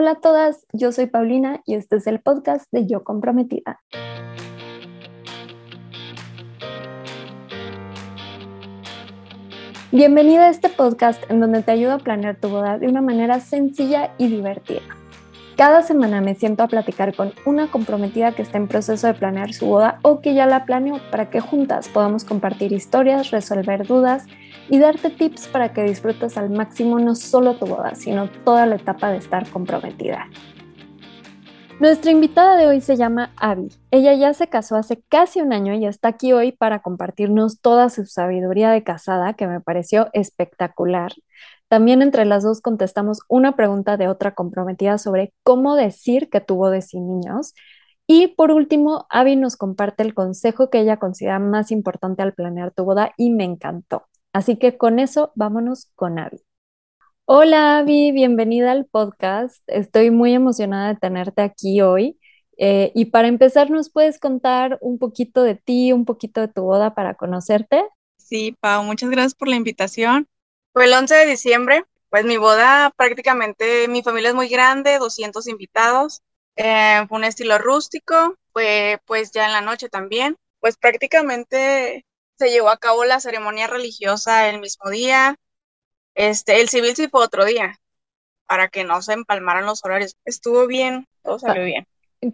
Hola a todas, yo soy Paulina y este es el podcast de Yo Comprometida. Bienvenida a este podcast en donde te ayudo a planear tu boda de una manera sencilla y divertida. Cada semana me siento a platicar con una comprometida que está en proceso de planear su boda o que ya la planeó para que juntas podamos compartir historias, resolver dudas y darte tips para que disfrutes al máximo no solo tu boda, sino toda la etapa de estar comprometida. Nuestra invitada de hoy se llama Abby. Ella ya se casó hace casi un año y está aquí hoy para compartirnos toda su sabiduría de casada, que me pareció espectacular. También entre las dos contestamos una pregunta de otra comprometida sobre cómo decir que tuvo de sí niños. Y por último, Abby nos comparte el consejo que ella considera más importante al planear tu boda y me encantó. Así que con eso, vámonos con Abby. Hola Abby, bienvenida al podcast. Estoy muy emocionada de tenerte aquí hoy. Eh, y para empezar, ¿nos puedes contar un poquito de ti, un poquito de tu boda para conocerte? Sí, Pau, muchas gracias por la invitación. Fue el 11 de diciembre, pues mi boda prácticamente, mi familia es muy grande, 200 invitados. Eh, fue un estilo rústico, fue pues ya en la noche también. Pues prácticamente se llevó a cabo la ceremonia religiosa el mismo día. Este, el civil sí fue otro día, para que no se empalmaran los horarios. Estuvo bien, todo salió bien.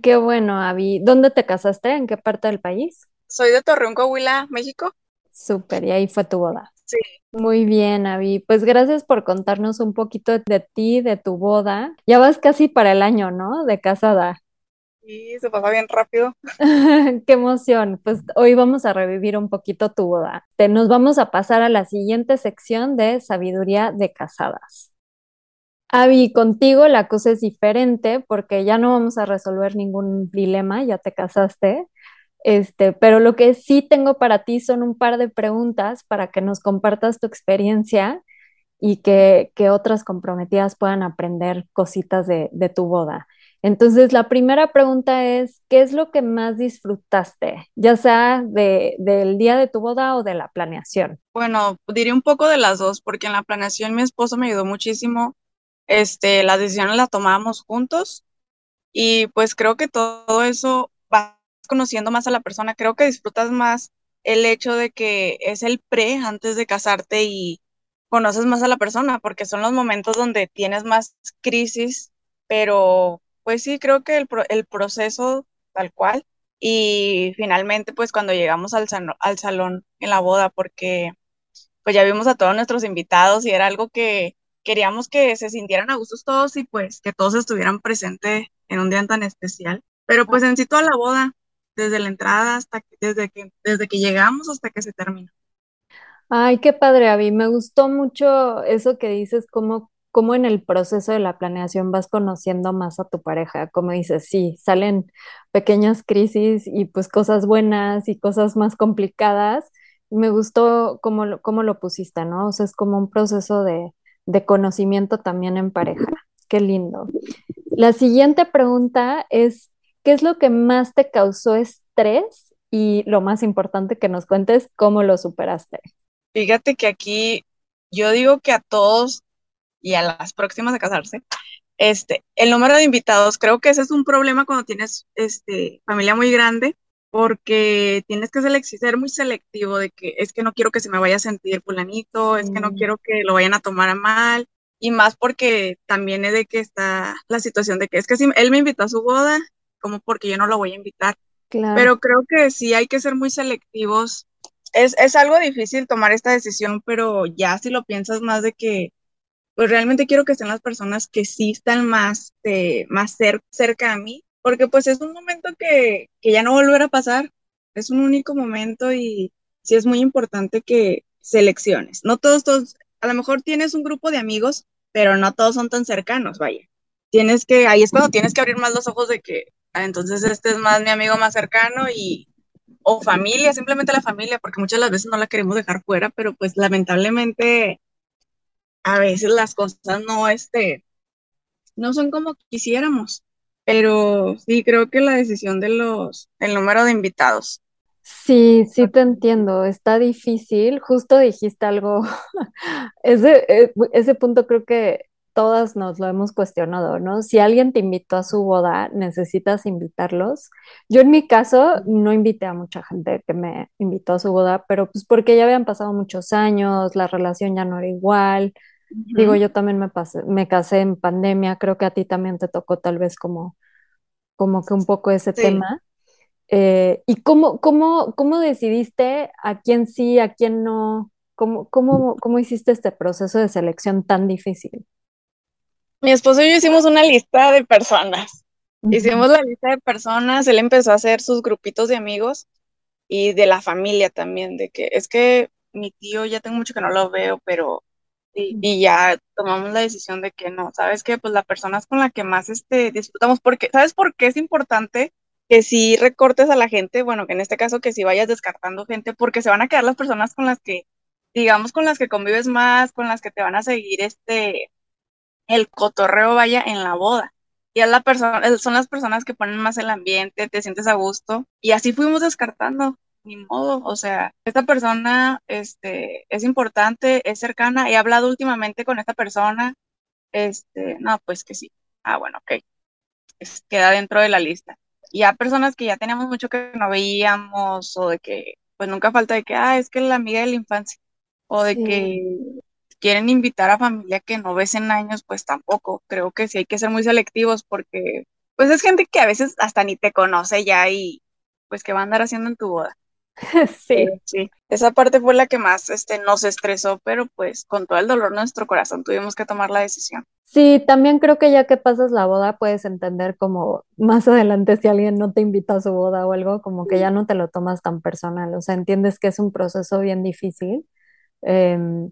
Qué bueno, Avi. ¿Dónde te casaste? ¿En qué parte del país? Soy de Torreón, Coahuila, México. Súper, y ahí fue tu boda. Sí. Muy bien, Avi. Pues gracias por contarnos un poquito de ti, de tu boda. Ya vas casi para el año, ¿no? De casada. Sí, se pasó bien rápido. Qué emoción. Pues hoy vamos a revivir un poquito tu boda. Nos vamos a pasar a la siguiente sección de sabiduría de casadas. Avi, contigo la cosa es diferente porque ya no vamos a resolver ningún dilema, ya te casaste. Este, pero lo que sí tengo para ti son un par de preguntas para que nos compartas tu experiencia y que, otras comprometidas puedan aprender cositas de, de tu boda. Entonces, la primera pregunta es, ¿qué es lo que más disfrutaste, ya sea del día de tu boda o de la planeación? Bueno, diría un poco de las dos, porque en la planeación mi esposo me ayudó muchísimo. Este, las decisiones las tomábamos juntos y pues creo que todo eso vas conociendo más a la persona. Creo que disfrutas más el hecho de que es el pre antes de casarte y conoces más a la persona, porque son los momentos donde tienes más crisis, pero pues sí, creo que el, el proceso tal cual. Y finalmente, pues cuando llegamos al, al salón en la boda, porque pues ya vimos a todos nuestros invitados y era algo que queríamos que se sintieran a gustos todos y pues que todos estuvieran presentes en un día tan especial. Pero pues en sí toda la boda, desde la entrada hasta que, desde que, desde que llegamos hasta que se termina. Ay, qué padre, Avi. Me gustó mucho eso que dices, como cómo en el proceso de la planeación vas conociendo más a tu pareja. Como dices, sí, salen pequeñas crisis y pues cosas buenas y cosas más complicadas. Me gustó cómo, lo pusiste, ¿no? O sea, es como un proceso de, de conocimiento también en pareja. Qué lindo. La siguiente pregunta es, ¿qué es lo que más te causó estrés? Y lo más importante que nos cuentes, ¿cómo lo superaste? Fíjate que aquí yo digo que a todos y a las próximas a casarse, este, el número de invitados, creo que ese es un problema cuando tienes este, familia muy grande, porque tienes que ser muy selectivo de que es que no quiero que se me vaya a sentir fulanito, es que no quiero que lo vayan a tomar a mal, y más porque también es de que está la situación de que es que si él me invitó a su boda, como porque yo no lo voy a invitar. Pero creo que sí hay que ser muy selectivos. Es, es algo difícil tomar esta decisión, pero ya si lo piensas más de que pues realmente quiero que estén las personas que sí están más, eh, más cerca a mí, porque pues es un momento que, que ya no volverá a pasar, es un único momento y sí es muy importante que selecciones. No todos, todos, a lo mejor tienes un grupo de amigos, pero no todos son tan cercanos, vaya. Tienes que, ahí es cuando tienes que abrir más los ojos de que, ah, entonces este es más mi amigo más cercano y, o familia, simplemente la familia, porque muchas de las veces no la queremos dejar fuera, pero pues lamentablemente a veces las cosas no, este, no son como quisiéramos, pero sí creo que la decisión de los, el número de invitados. Sí, sí te entiendo, está difícil, justo dijiste algo, ese, e, ese punto creo que todas nos lo hemos cuestionado, ¿no? Si alguien te invitó a su boda, necesitas invitarlos. Yo en mi caso no invité a mucha gente que me invitó a su boda, pero pues porque ya habían pasado muchos años, la relación ya no era igual. Digo, yo también me pasé, me casé en pandemia, creo que a ti también te tocó tal vez como, como que un poco ese tema. Eh, ¿Y cómo, cómo, cómo decidiste a quién sí, a quién no? ¿Cómo, cómo, cómo hiciste este proceso de selección tan difícil? Mi esposo y yo hicimos una lista de personas. Hicimos la lista de personas, él empezó a hacer sus grupitos de amigos y de la familia también, de que es que mi tío ya tengo mucho que no lo veo, pero y, ya tomamos la decisión de que no, ¿sabes qué? Pues la persona es con la que más este, disfrutamos, porque, ¿sabes por qué es importante que si recortes a la gente? Bueno, en este caso que si vayas descartando gente, porque se van a quedar las personas con las que digamos, con las que convives más, con las que te van a seguir este, el cotorreo vaya en la boda. Y es la persona, son las personas que ponen más el ambiente, te sientes a gusto. Y así fuimos descartando, ni modo. O sea, esta persona este, es importante, es cercana. He hablado últimamente con esta persona. Este, no, pues que sí. Ah, bueno, ok. queda dentro de la lista. Y a personas que ya teníamos mucho que no veíamos, o de que, pues nunca falta de que, ah, es que la amiga de la infancia o de que quieren invitar a familia que no ves en años, pues tampoco. Creo que sí hay que ser muy selectivos porque pues es gente que a veces hasta ni te conoce ya y pues que va a andar haciendo en tu boda. Sí. sí. Esa parte fue la que más este, nos estresó, pero pues con todo el dolor de nuestro corazón tuvimos que tomar la decisión. Sí, también creo que ya que pasas la boda puedes entender como más adelante si alguien no te invita a su boda o algo, como que ya no te lo tomas tan personal, o sea, entiendes que es un proceso bien difícil Em,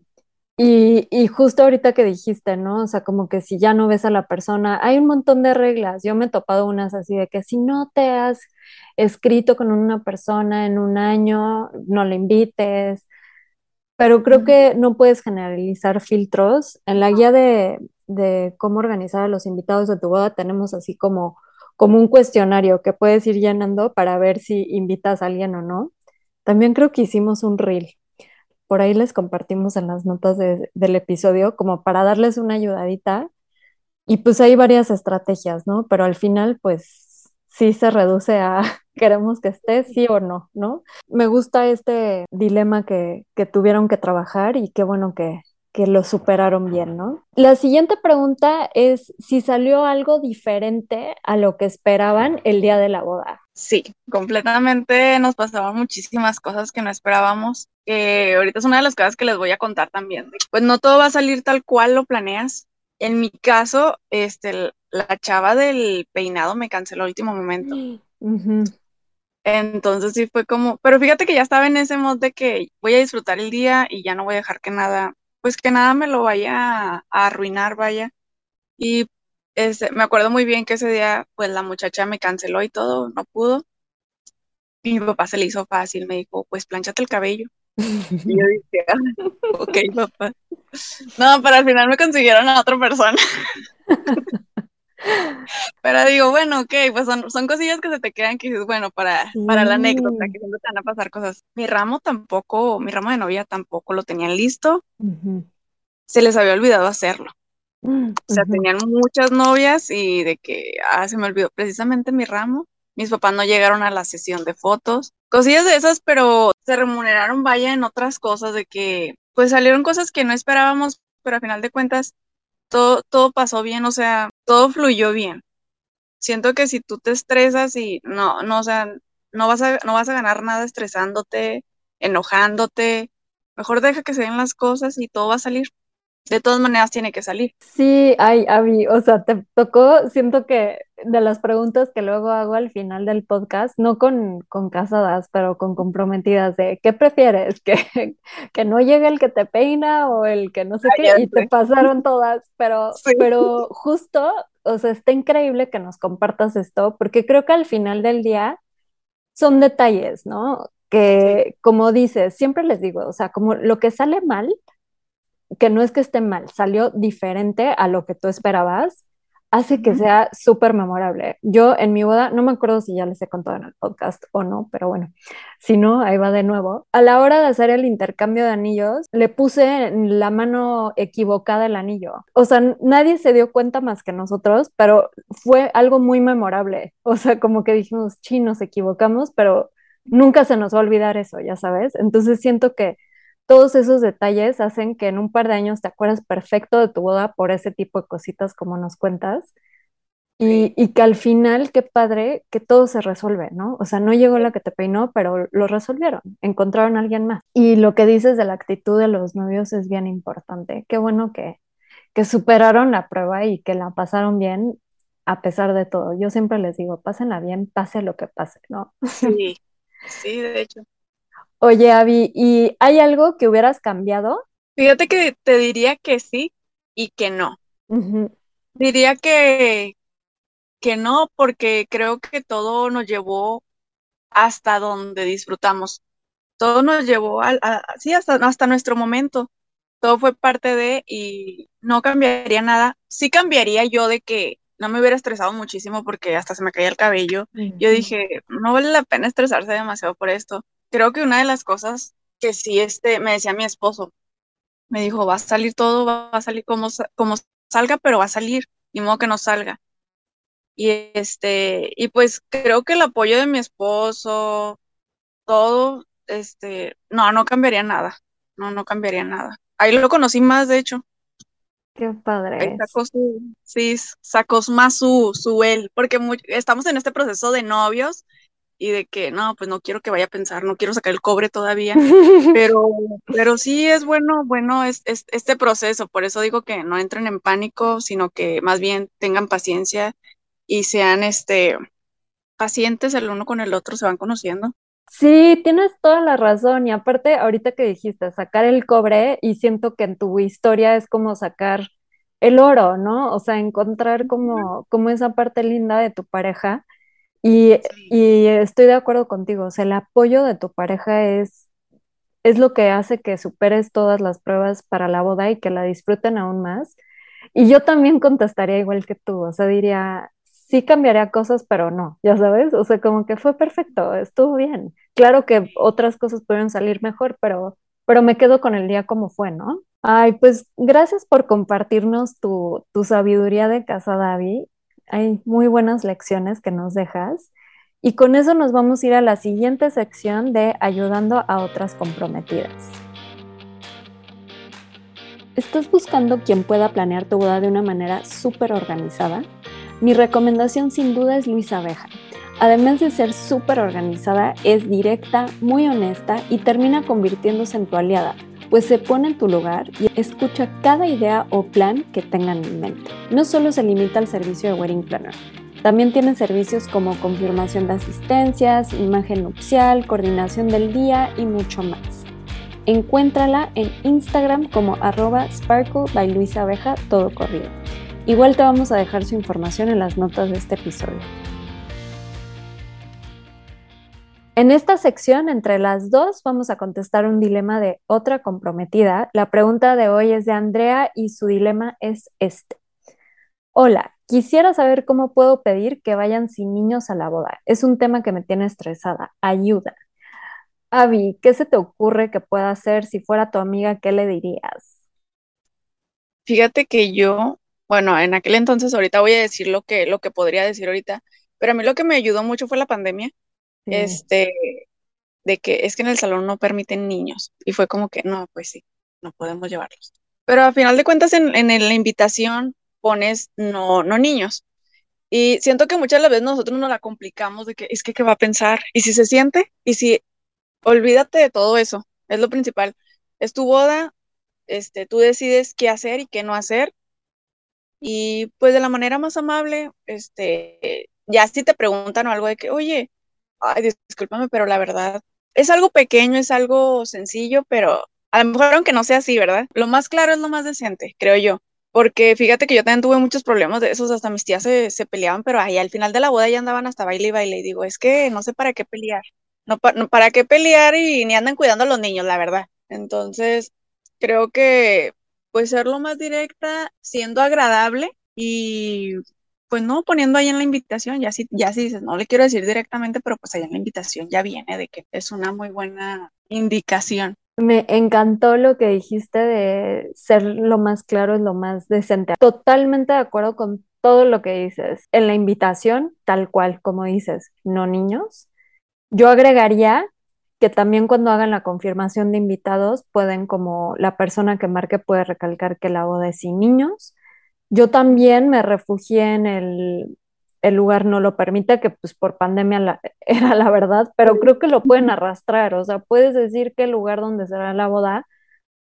y, y, justo ahorita que dijiste, ¿no? O sea, como que si ya no ves a la persona, hay un montón de reglas. Yo me he topado unas así de que si no te has escrito con una persona en un año, no le invites. Pero creo que no puedes generalizar filtros. En la guía de, de cómo organizar a los invitados de tu boda tenemos así como, como un cuestionario que puedes ir llenando para ver si invitas a alguien o no. También creo que hicimos un reel por ahí les compartimos en las notas del episodio como para darles una ayudadita. Y pues hay varias estrategias, ¿no? Pero al final, pues sí se reduce a queremos que esté, sí o no, ¿no? Me gusta este dilema que, que tuvieron que trabajar y qué bueno que, que lo superaron bien, ¿no? La siguiente pregunta es si salió algo diferente a lo que esperaban el día de la boda. Sí, completamente nos pasaban muchísimas cosas que no esperábamos. Que ahorita es una de las cosas que les voy a contar también. Pues no todo va a salir tal cual lo planeas. En mi caso, este, la chava del peinado me canceló al último momento. Entonces sí fue como, pero fíjate que ya estaba en ese mod de que voy a disfrutar el día y ya no voy a dejar que nada, pues que nada me lo vaya a arruinar, vaya. Y este, me acuerdo muy bien que ese día, pues la muchacha me canceló y todo, no pudo. Y mi papá se le hizo fácil, me dijo, pues planchate el cabello. Y yo dije, ah, ok, papá. No, pero al final me consiguieron a otra persona. Pero digo, bueno, ok, pues son, son cosillas que se te quedan que dices, bueno, para, para la anécdota, que siempre te van a pasar cosas. Mi ramo tampoco, mi ramo de novia tampoco lo tenían listo. Se les había olvidado hacerlo. Mm, o sea, tenían muchas novias y de que, ah, se me olvidó precisamente mi ramo. Mis papás no llegaron a la sesión de fotos. Cosillas de esas, pero se remuneraron, vaya, en otras cosas, de que, pues salieron cosas que no esperábamos, pero a final de cuentas, todo, todo pasó bien, o sea, todo fluyó bien. Siento que si tú te estresas y no, no, o sea, no vas a, no vas a ganar nada estresándote, enojándote, mejor deja que se den las cosas y todo va a salir de todas maneras tiene que salir. Sí, ay, Avi, o sea, te tocó, siento que de las preguntas que luego hago al final del podcast, no con, con casadas, pero con comprometidas de ¿qué prefieres? ¿Que, que no llegue el que te peina o el que no sé qué? Y te pasaron todas, pero, pero justo, o sea, está increíble que nos compartas esto, porque creo que al final del día son detalles, ¿no? Que, como dices, siempre les digo, o sea, como lo que sale mal, que no es que esté mal, salió diferente a lo que tú esperabas, hace que sea súper memorable. Yo en mi boda, no me acuerdo si ya les he contado en el podcast o no, pero bueno, si no, ahí va de nuevo. A la hora de hacer el intercambio de anillos, le puse en la mano equivocada el anillo. O sea, nadie se dio cuenta más que nosotros, pero fue algo muy memorable. O sea, como que dijimos, sí, nos equivocamos, pero nunca se nos va a olvidar eso, ya sabes. Entonces siento que todos esos detalles hacen que en un par de años te acuerdas perfecto de tu boda por ese tipo de cositas como nos cuentas. Y, y, que al final, qué padre, que todo se resuelve, ¿no? O sea, no llegó la que te peinó, pero lo resolvieron, encontraron a alguien más. Y lo que dices de la actitud de los novios es bien importante. Qué bueno que, que superaron la prueba y que la pasaron bien a pesar de todo. Yo siempre les digo, pásenla bien, pase lo que pase, ¿no? Sí, sí, de hecho. Oye, Avi, ¿y hay algo que hubieras cambiado? Fíjate que te diría que sí y que no. Diría que, que no, porque creo que todo nos llevó hasta donde disfrutamos. Todo nos llevó a, sí, hasta, hasta nuestro momento. Todo fue parte de y no cambiaría nada. Sí cambiaría yo de que no me hubiera estresado muchísimo porque hasta se me caía el cabello. Yo dije, no vale la pena estresarse demasiado por esto creo que una de las cosas que sí este, me decía mi esposo, me dijo, va a salir todo, va a salir como, como salga, pero va a salir, ni modo que no salga. Y este, y pues creo que el apoyo de mi esposo, todo, este, no, no cambiaría nada. No, no cambiaría nada. Ahí lo conocí más, de hecho. Qué padre. Ahí sacó su, sí, sacó más su, su él, porque estamos en este proceso de novios y de que no, pues no quiero que vaya a pensar, no quiero sacar el cobre todavía, pero, pero sí es bueno, bueno es, este proceso, por eso digo que no entren en pánico, sino que más bien tengan paciencia y sean este pacientes el uno con el otro, se van conociendo. Sí, tienes toda la razón. Y aparte, ahorita que dijiste sacar el cobre, y siento que en tu historia es como sacar el oro, ¿no? O sea, encontrar como, como esa parte linda de tu pareja. Y, estoy de acuerdo contigo, o sea, el apoyo de tu pareja es, es lo que hace que superes todas las pruebas para la boda y que la disfruten aún más. Y yo también contestaría igual que tú, o sea, diría, sí cambiaría cosas, pero no, ya sabes, o sea, como que fue perfecto, estuvo bien. Claro que otras cosas pudieron salir mejor, pero, pero me quedo con el día como fue, ¿no? Ay, pues gracias por compartirnos tu, tu sabiduría de casa, David hay muy buenas lecciones que nos dejas. Y con eso nos vamos a ir a la siguiente sección de ayudando a otras comprometidas. ¿Estás buscando quien pueda planear tu boda de una manera súper organizada? Mi recomendación sin duda es Luisa Abeja. Además de ser súper organizada, es directa, muy honesta y termina convirtiéndose en tu aliada, pues se pone en tu lugar y escucha cada idea o plan que tengan en mente. No solo se limita al servicio de Wedding Planner, también tiene servicios como confirmación de asistencias, imagen nupcial, coordinación del día y mucho más. Encuéntrala en Instagram como arroba sparkle by. Igual te vamos a dejar su información en las notas de este episodio. En esta sección, entre las dos, vamos a contestar un dilema de otra comprometida. La pregunta de hoy es de Andrea y su dilema es este. Hola, quisiera saber cómo puedo pedir que vayan sin niños a la boda. Es un tema que me tiene estresada. Ayuda. Avi, ¿qué se te ocurre que pueda hacer si fuera tu amiga? ¿Qué le dirías? Fíjate que yo, bueno, en aquel entonces, ahorita voy a decir lo que, lo que podría decir ahorita, pero a mí lo que me ayudó mucho fue la pandemia este, de que es que en el salón no permiten niños. Y fue como que, no, pues sí, no podemos llevarlos. Pero a final de cuentas en, en la invitación pones no, no niños. Y siento que muchas veces nosotros nos la complicamos de que es que qué va a pensar. Y si se siente, y si olvídate de todo eso, es lo principal. Es tu boda, este, tú decides qué hacer y qué no hacer. Y pues de la manera más amable, este, ya si te preguntan o algo de que, oye, ay, discúlpame, pero la verdad, es algo pequeño, es algo sencillo, pero a lo mejor aunque no sea así, ¿verdad? Lo más claro es lo más decente, creo yo. Porque fíjate que yo también tuve muchos problemas de esos, hasta mis tías se, peleaban, pero ahí al final de la boda ya andaban hasta baile y baile. Y digo, es que no sé para qué pelear. No, para qué pelear y ni andan cuidando a los niños, la verdad. Entonces, creo que pues ser lo más directa, siendo agradable y pues no, poniendo ahí en la invitación, ya sí, ya dices, no le quiero decir directamente, pero pues ahí en la invitación ya viene de que es una muy buena indicación. Me encantó lo que dijiste de ser lo más claro es lo más decente. Totalmente de acuerdo con todo lo que dices. En la invitación, tal cual, como dices, no niños. Yo agregaría que también cuando hagan la confirmación de invitados, pueden como la persona que marque puede recalcar que la boda es sin niños. Yo también me refugié en el, el lugar no lo permite, que pues por pandemia era la verdad, pero creo que lo pueden arrastrar, o sea, puedes decir que el lugar donde será la boda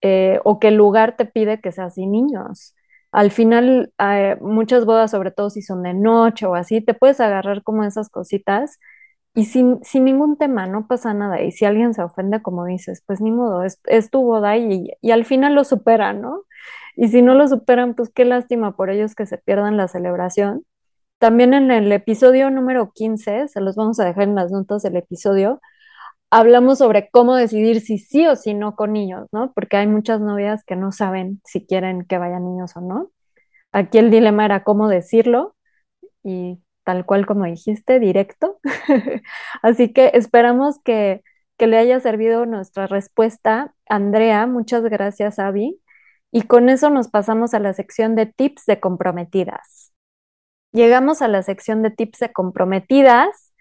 eh, o que el lugar te pide que sea sin niños. Al final, eh, muchas bodas, sobre todo si son de noche o así, te puedes agarrar como esas cositas y sin, sin ningún tema, no pasa nada. Y si alguien se ofende, como dices, pues ni modo, es, es tu boda y, y al final lo superan, ¿no? Y si no lo superan, pues qué lástima por ellos que se pierdan la celebración también en el episodio número 15, se los vamos a dejar en las notas del episodio, hablamos sobre cómo decidir si sí o si no con niños, ¿no? Porque hay muchas novias que no saben si quieren que vayan niños o no. Aquí el dilema era cómo decirlo y tal cual como dijiste, directo. Así que esperamos que, que le haya servido nuestra respuesta. Andrea, muchas gracias, Avi. Y con eso nos pasamos a la sección de tips de comprometidas. Llegamos a la sección de tips de comprometidas.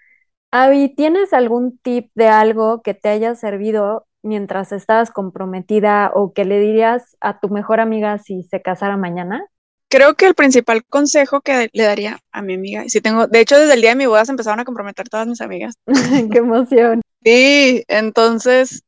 Avi, ¿tienes algún tip de algo que te haya servido mientras estabas comprometida o que le dirías a tu mejor amiga si se casara mañana? Creo que el principal consejo que le daría a mi amiga, si tengo, de hecho desde el día de mi boda se empezaron a comprometer todas mis amigas. ¡Qué emoción! Sí, entonces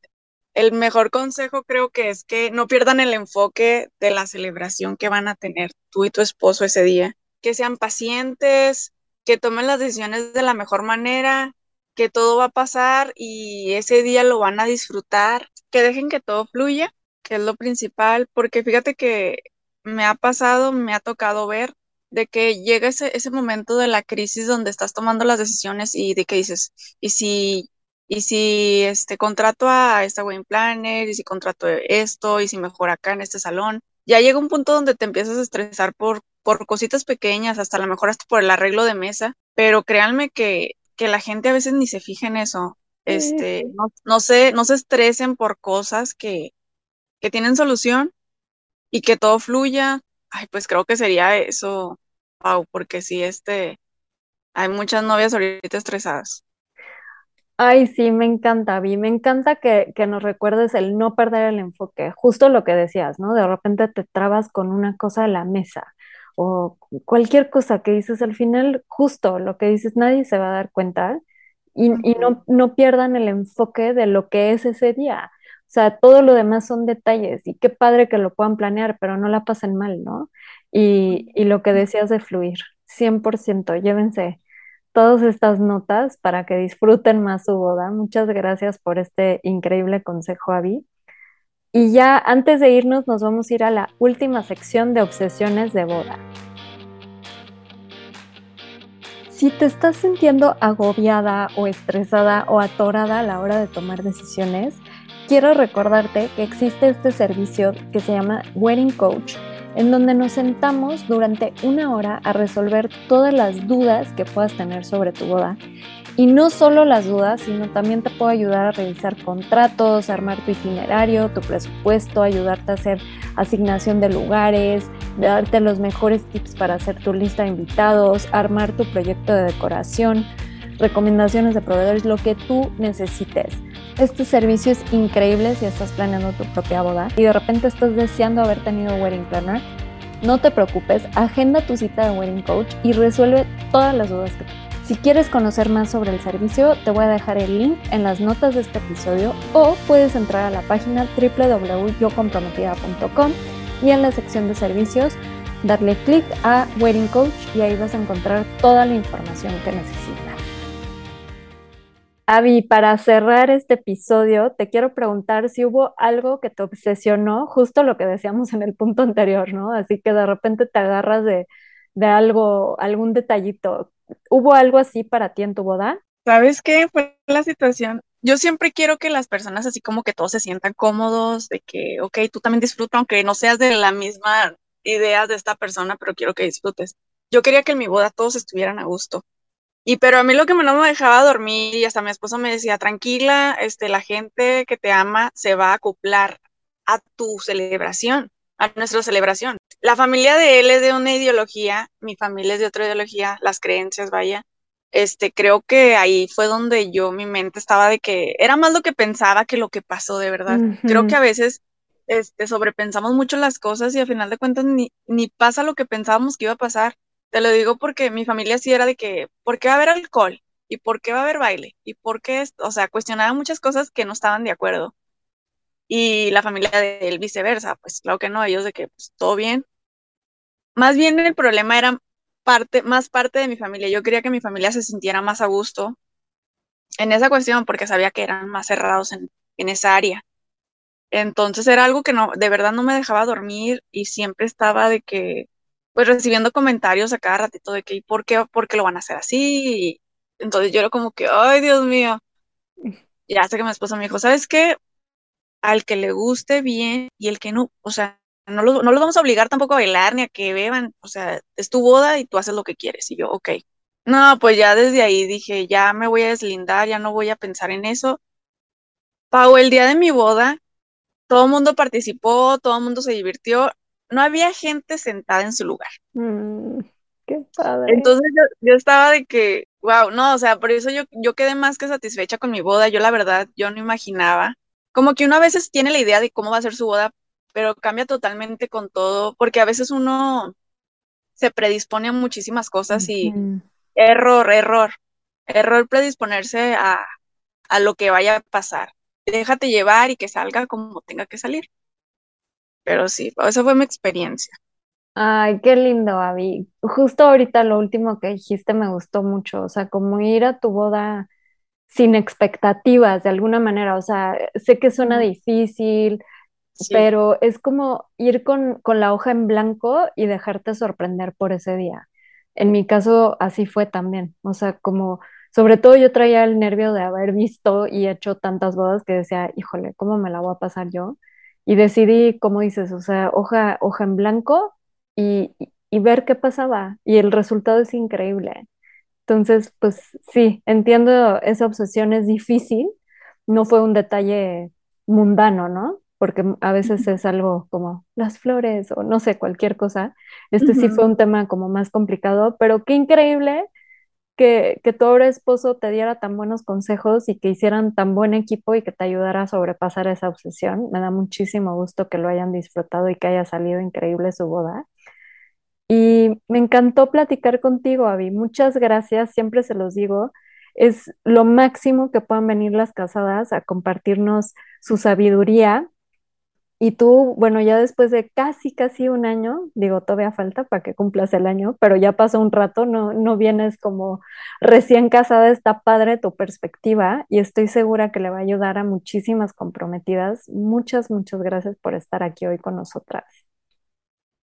el mejor consejo creo que es que no pierdan el enfoque de la celebración que van a tener tú y tu esposo ese día. Que sean pacientes, que tomen las decisiones de la mejor manera, que todo va a pasar y ese día lo van a disfrutar, que dejen que todo fluya, que es lo principal, porque fíjate que me ha pasado, me ha tocado ver de que llega ese, ese momento de la crisis donde estás tomando las decisiones y de que dices, y si, y si este contrato a esta wedding planner, y si contrato esto, y si mejor acá en este salón, ya llega un punto donde te empiezas a estresar por por cositas pequeñas, hasta a lo mejor hasta por el arreglo de mesa, pero créanme que, que la gente a veces ni se fija en eso. Este, no, no, se, no se estresen por cosas que, que tienen solución y que todo fluya. Ay, pues creo que sería eso, Pau, porque sí, este, hay muchas novias ahorita estresadas. Ay, sí, me encanta, Vi. Me encanta que, que, nos recuerdes el no perder el enfoque, justo lo que decías, ¿no? De repente te trabas con una cosa de la mesa o cualquier cosa que dices, al final justo lo que dices, nadie se va a dar cuenta y, y no, no pierdan el enfoque de lo que es ese día. O sea, todo lo demás son detalles y qué padre que lo puedan planear, pero no la pasen mal, ¿no? Y, y lo que decías de fluir, 100%, llévense todas estas notas para que disfruten más su boda. Muchas gracias por este increíble consejo, Avi. Y ya antes de irnos nos vamos a ir a la última sección de obsesiones de boda. Si te estás sintiendo agobiada o estresada o atorada a la hora de tomar decisiones, quiero recordarte que existe este servicio que se llama Wedding Coach, en donde nos sentamos durante una hora a resolver todas las dudas que puedas tener sobre tu boda y no solo las dudas, sino también te puedo ayudar a revisar contratos, armar tu itinerario, tu presupuesto, ayudarte a hacer asignación de lugares, darte los mejores tips para hacer tu lista de invitados, armar tu proyecto de decoración, recomendaciones de proveedores, lo que tú necesites. Este servicio es increíble si estás planeando tu propia boda y de repente estás deseando haber tenido wedding planner. No te preocupes, agenda tu cita de wedding coach y resuelve todas las dudas que si quieres conocer más sobre el servicio, te voy a dejar el link en las notas de este episodio o puedes entrar a la página www.yocomprometida.com y en la sección de servicios darle clic a Wedding Coach y ahí vas a encontrar toda la información que necesitas. Avi, para cerrar este episodio, te quiero preguntar si hubo algo que te obsesionó, justo lo que decíamos en el punto anterior, ¿no? Así que de repente te agarras de, de algo, algún detallito ¿Hubo algo así para ti en tu boda? ¿Sabes qué fue la situación? Yo siempre quiero que las personas así como que todos se sientan cómodos, de que, ok, tú también disfruta, aunque no seas de la misma idea de esta persona, pero quiero que disfrutes. Yo yo quería que en mi boda todos estuvieran a gusto. Y pero a mí lo que no me dejaba dormir y hasta mi esposo me decía, tranquila, este, la gente que te ama se va a acoplar a tu celebración, a nuestra celebración. La familia de él es de una ideología, mi familia es de otra ideología, las creencias, vaya. Este, creo que ahí fue donde yo, mi mente estaba de que era más lo que pensaba que lo que pasó de verdad. Creo que a veces este, sobrepensamos mucho las cosas y al final de cuentas ni, ni pasa lo que pensábamos que iba a pasar. Te lo digo porque mi familia sí era de que, ¿por qué va a haber alcohol? ¿Y por qué va a haber baile? ¿Y por qué? O sea, cuestionaba muchas cosas que no estaban de acuerdo. Y la familia de él viceversa, pues claro que no, ellos de que pues, todo bien. Más bien el problema era parte, más parte de mi familia. Yo quería que mi familia se sintiera más a gusto en esa cuestión porque sabía que eran más cerrados en, en esa área. Entonces era algo que no, de verdad no me dejaba dormir y siempre estaba de que, pues recibiendo comentarios a cada ratito de que, ¿y por qué, por qué lo van a hacer así? entonces yo era como que, ay, Dios mío. Y hasta que mi esposa me dijo, ¿sabes qué? Al que le guste bien y el que no, o sea, no los, no los vamos a obligar tampoco a bailar ni a que beban, o sea, es tu boda y tú haces lo que quieres. Y yo, ok. No, pues ya desde ahí dije, ya me voy a deslindar, ya no voy a pensar en eso. Pau, el día de mi boda, todo el mundo participó, todo el mundo se divirtió, no había gente sentada en su lugar. Mm, qué padre. Entonces yo, estaba de que, wow, no, o sea, por eso yo, yo quedé más que satisfecha con mi boda. Yo la verdad, yo no imaginaba. Como que uno a veces tiene la idea de cómo va a ser su boda, pero cambia totalmente con todo, porque a veces uno se predispone a muchísimas cosas y error, error, error predisponerse a, a lo que vaya a pasar déjate llevar y que salga como tenga que salir. Pero sí, esa fue mi experiencia. Ay, qué lindo, Abby. Justo ahorita lo último que dijiste me gustó mucho, o sea, como ir a tu boda sin expectativas de alguna manera, o sea, sé que suena difícil, pero es como ir con, con la hoja en blanco y dejarte sorprender por ese día. En mi caso, así fue también, o sea, como sobre todo yo traía el nervio de haber visto y hecho tantas bodas que decía, híjole, ¿cómo me la voy a pasar yo? Y decidí, como dices, o sea, hoja, hoja en blanco y, y ver qué pasaba. Y el resultado es increíble. Entonces, pues sí, entiendo, esa obsesión es difícil. No fue un detalle mundano, ¿no? Porque a veces es algo como las flores o no sé, cualquier cosa. Este sí fue un tema como más complicado, pero qué increíble que, que, tu ahora esposo te diera tan buenos consejos y que hicieran tan buen equipo y que te ayudara a sobrepasar esa obsesión. Me da muchísimo gusto que lo hayan disfrutado y que haya salido increíble su boda. Y me encantó platicar contigo, Avi. Muchas gracias, siempre se los digo. Es lo máximo que puedan venir las casadas a compartirnos su sabiduría y tú, bueno, ya después de casi, casi un año, digo, todavía falta para que cumplas el año, pero ya pasó un rato, no, no vienes como recién casada, está padre tu perspectiva y estoy segura que le va a ayudar a muchísimas comprometidas. Muchas, muchas gracias por estar aquí hoy con nosotras.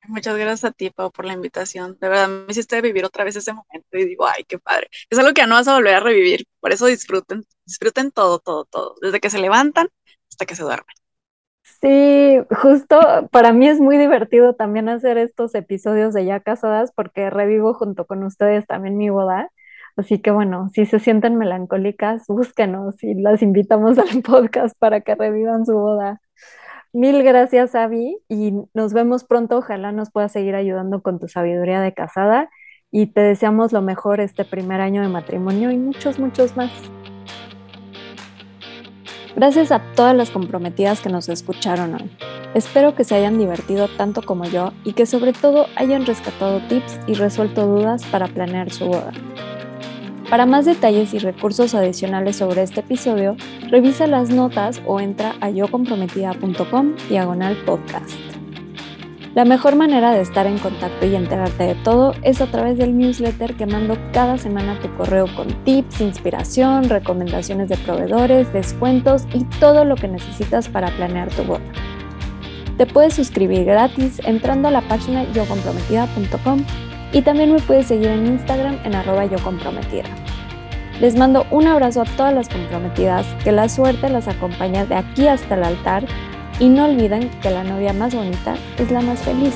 Muchas gracias a ti, Pau, por la invitación. De verdad, me hiciste vivir otra vez ese momento y digo, ay, qué padre. Es algo que ya no vas a volver a revivir, por eso disfruten, disfruten todo, todo, todo, desde que se levantan hasta que se duermen. Sí, justo para mí es muy divertido también hacer estos episodios de Ya Casadas porque revivo junto con ustedes también mi boda. Así que bueno, si se sienten melancólicas, búsquenos y las invitamos al podcast para que revivan su boda. Mil gracias, Avi, y nos vemos pronto. Ojalá nos puedas seguir ayudando con tu sabiduría de casada y te deseamos lo mejor este primer año de matrimonio y muchos, muchos más. Gracias a todas las comprometidas que nos escucharon hoy. Espero que se hayan divertido tanto como yo y que sobre todo hayan rescatado tips y resuelto dudas para planear su boda. Para más detalles y recursos adicionales sobre este episodio, revisa las notas o entra a yocomprometida.com diagonal podcast. La mejor manera de estar en contacto y enterarte de todo es a través del newsletter que mando cada semana a tu correo con tips, inspiración, recomendaciones de proveedores, descuentos y todo lo que necesitas para planear tu boda. Te puedes suscribir gratis entrando a la página yocomprometida.com y también me puedes seguir en Instagram en arroba yocomprometida. Les mando un abrazo a todas las comprometidas, que la suerte las acompañe de aquí hasta el altar y no olviden que la novia más bonita es la más feliz.